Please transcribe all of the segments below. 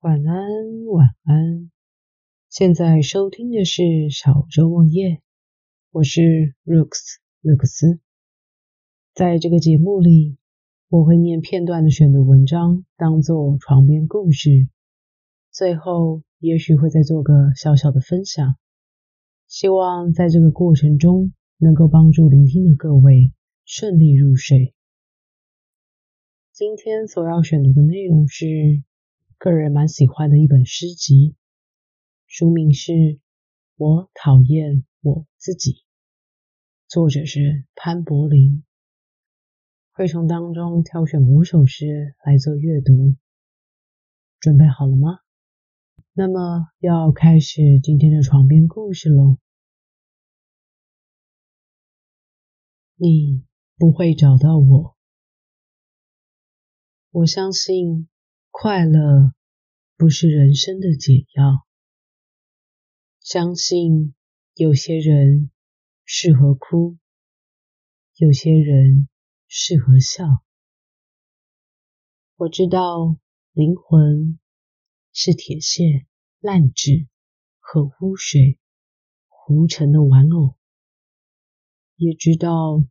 晚安，晚安。现在收听的是小周梦夜，我是 Rooks 勒克斯。在这个节目里，我会念片段的选读文章，当做床边故事。最后，也许会再做个小小的分享。希望在这个过程中，能够帮助聆听的各位顺利入睡。今天所要选读的内容是。个人蛮喜欢的一本诗集，书名是《我讨厌我自己》，作者是潘柏林。会从当中挑选五首诗来做阅读，准备好了吗？那么要开始今天的床边故事喽。你不会找到我，我相信。快乐不是人生的解药。相信有些人适合哭，有些人适合笑。我知道灵魂是铁屑、烂纸和污水糊成的玩偶，也知道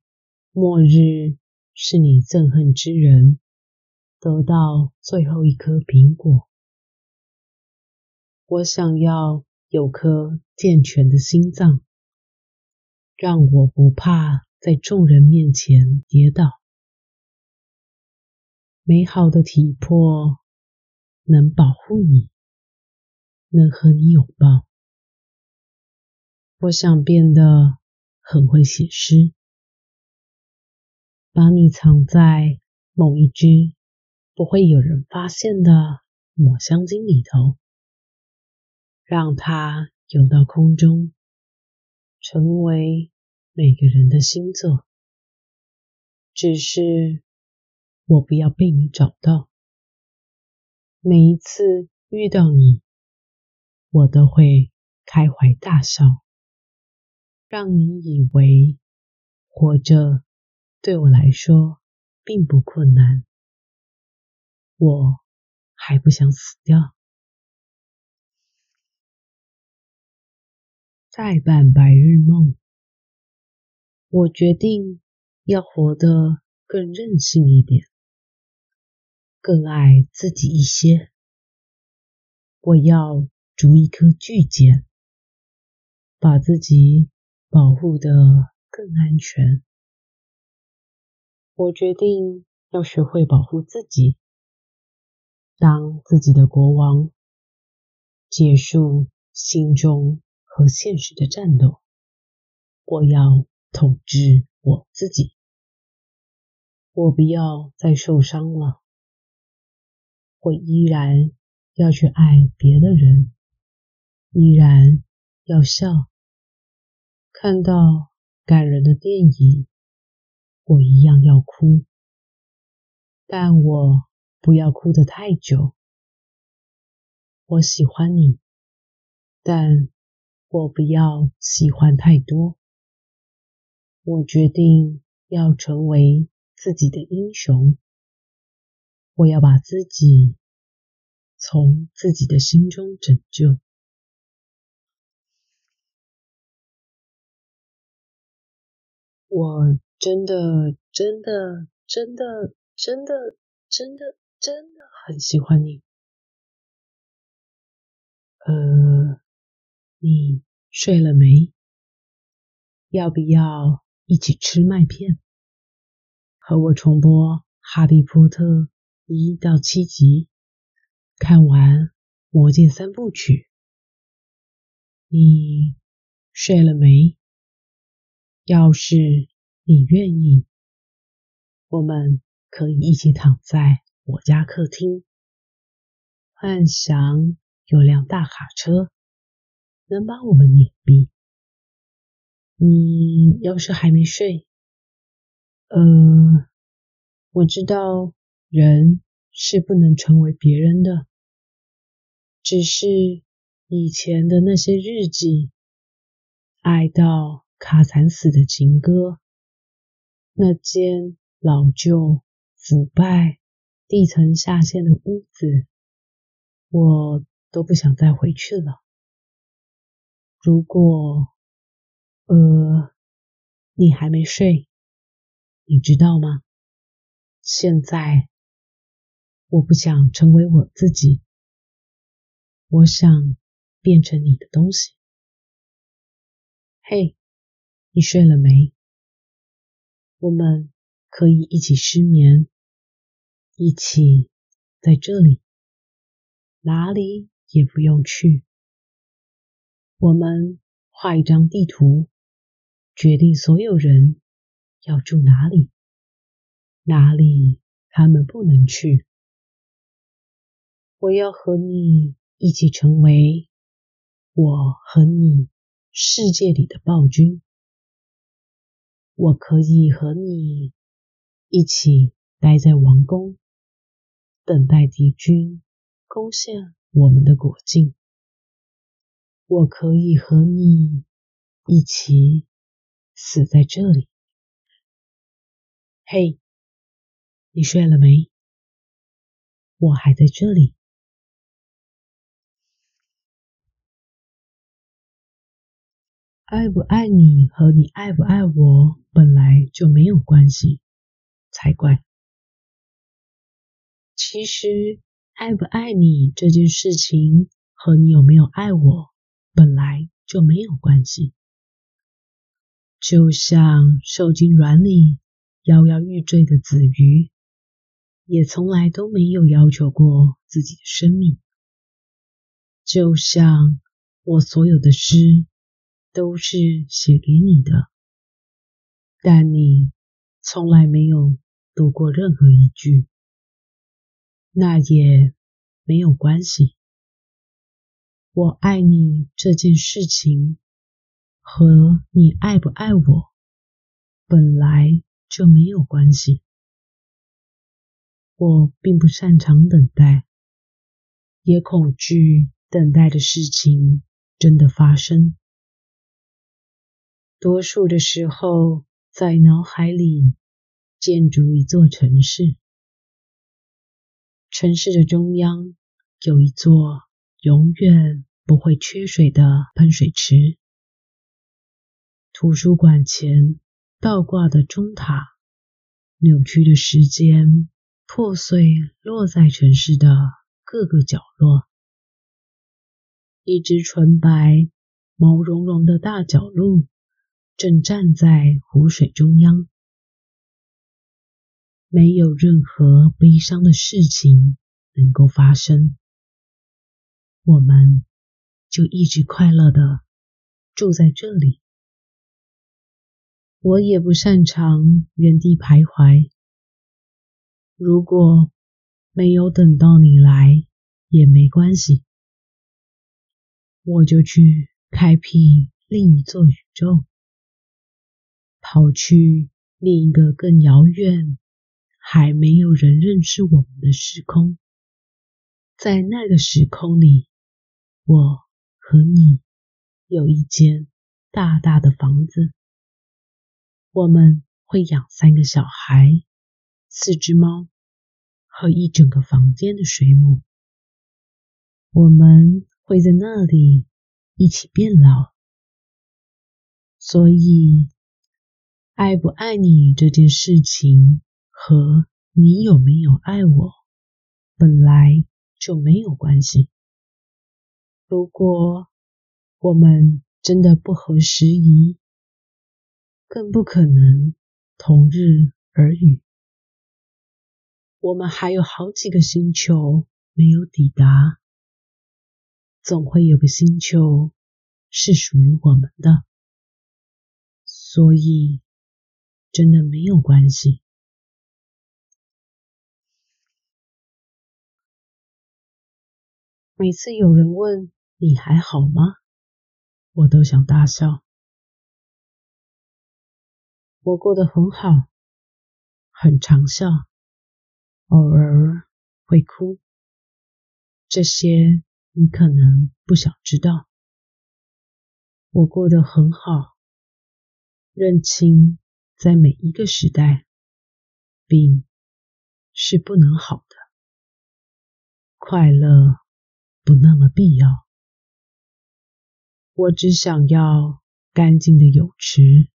末日是你憎恨之人。得到最后一颗苹果。我想要有颗健全的心脏，让我不怕在众人面前跌倒。美好的体魄能保护你，能和你拥抱。我想变得很会写诗，把你藏在某一只。不会有人发现的抹香鲸里头，让它游到空中，成为每个人的星座。只是我不要被你找到。每一次遇到你，我都会开怀大笑，让你以为活着对我来说并不困难。我还不想死掉。再办白日梦。我决定要活得更任性一点，更爱自己一些。我要逐一颗巨茧，把自己保护得更安全。我决定要学会保护自己。当自己的国王，结束心中和现实的战斗。我要统治我自己。我不要再受伤了。我依然要去爱别的人，依然要笑。看到感人的电影，我一样要哭。但我。不要哭得太久。我喜欢你，但我不要喜欢太多。我决定要成为自己的英雄。我要把自己从自己的心中拯救。我真的，真的，真的，真的，真的。真的很喜欢你，呃，你睡了没？要不要一起吃麦片？和我重播《哈利波特》一到七集，看完《魔戒三部曲》。你睡了没？要是你愿意，我们可以一起躺在。我家客厅，幻想有辆大卡车能把我们碾毙。你要是还没睡，呃，我知道人是不能成为别人的，只是以前的那些日记，爱到卡惨死的情歌，那间老旧腐败。地层下陷的屋子，我都不想再回去了。如果，呃，你还没睡，你知道吗？现在，我不想成为我自己，我想变成你的东西。嘿，你睡了没？我们可以一起失眠，一起在这里，哪里也不用去。我们画一张地图，决定所有人要住哪里，哪里他们不能去。我要和你一起成为我和你世界里的暴君。我可以和你一起待在王宫，等待敌军攻陷我们的国境。我可以和你一起死在这里。嘿，你睡了没？我还在这里。爱不爱你和你爱不爱我本来就没有关系，才怪。其实，爱不爱你这件事情和你有没有爱我。本来就没有关系，就像受精卵里摇摇欲坠的子鱼，也从来都没有要求过自己的生命。就像我所有的诗都是写给你的，但你从来没有读过任何一句，那也没有关系。我爱你这件事情和你爱不爱我本来就没有关系。我并不擅长等待，也恐惧等待的事情真的发生。多数的时候，在脑海里建筑一座城市，城市的中央有一座永远。不会缺水的喷水池，图书馆前倒挂的钟塔，扭曲的时间破碎落在城市的各个角落。一只纯白、毛茸茸的大角鹿正站在湖水中央，没有任何悲伤的事情能够发生。我们。就一直快乐的住在这里。我也不擅长原地徘徊。如果没有等到你来也没关系，我就去开辟另一座宇宙，跑去另一个更遥远、还没有人认识我们的时空。在那个时空里，我。和你有一间大大的房子，我们会养三个小孩、四只猫和一整个房间的水母。我们会在那里一起变老。所以，爱不爱你这件事情和你有没有爱我本来就没有关系。如果我们真的不合时宜，更不可能同日而语。我们还有好几个星球没有抵达，总会有个星球是属于我们的，所以真的没有关系。每次有人问。你还好吗？我都想大笑。我过得很好，很常笑，偶尔会哭。这些你可能不想知道。我过得很好，认清在每一个时代，病是不能好的，快乐。不那么必要。我只想要干净的泳池，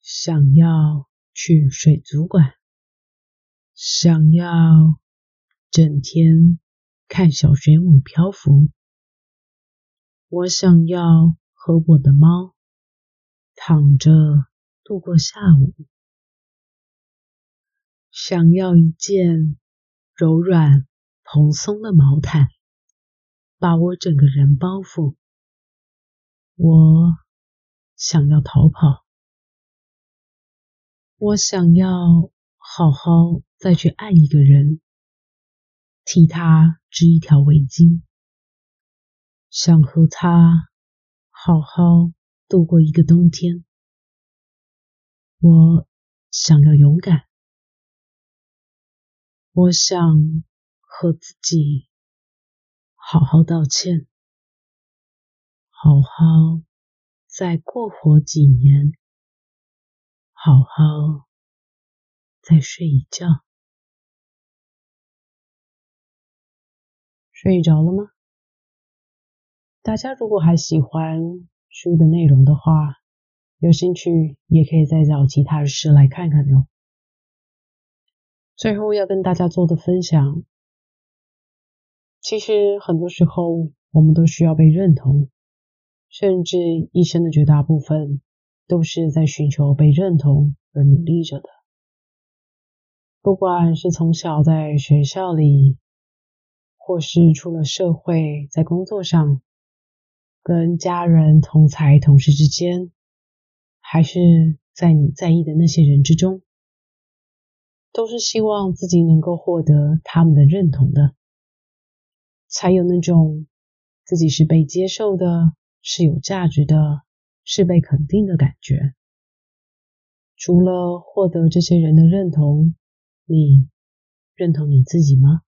想要去水族馆，想要整天看小水母漂浮。我想要和我的猫躺着度过下午，想要一件柔软蓬松的毛毯，把我整个人包覆。我想要逃跑，我想要好好再去爱一个人，替他织一条围巾。想和他好好度过一个冬天。我想要勇敢，我想和自己好好道歉，好好再过活几年，好好再睡一觉。睡着了吗？大家如果还喜欢书的内容的话，有兴趣也可以再找其他的诗来看看哟。最后要跟大家做的分享，其实很多时候我们都需要被认同，甚至一生的绝大部分都是在寻求被认同而努力着的。不管是从小在学校里，或是出了社会在工作上。跟家人、同才、同事之间，还是在你在意的那些人之中，都是希望自己能够获得他们的认同的，才有那种自己是被接受的、是有价值的、是被肯定的感觉。除了获得这些人的认同，你认同你自己吗？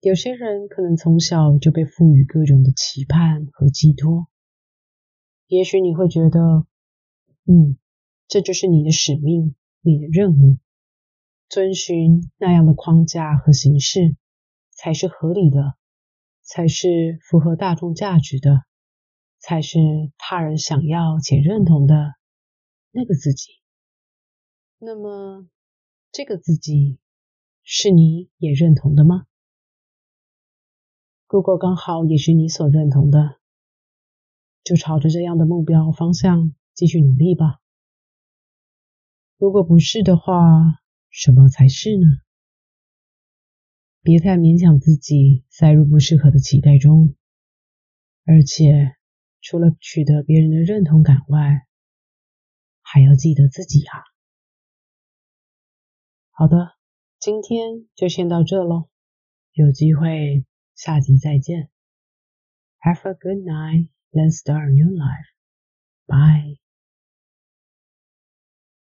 有些人可能从小就被赋予各种的期盼和寄托，也许你会觉得，嗯，这就是你的使命，你的任务，遵循那样的框架和形式才是合理的，才是符合大众价值的，才是他人想要且认同的那个自己。那么，这个自己是你也认同的吗？如果刚好也是你所认同的，就朝着这样的目标方向继续努力吧。如果不是的话，什么才是呢？别太勉强自己塞入不适合的期待中，而且除了取得别人的认同感外，还要记得自己啊。好的，今天就先到这喽，有机会。下集再见。Have a good night. Let's start a new life. Bye.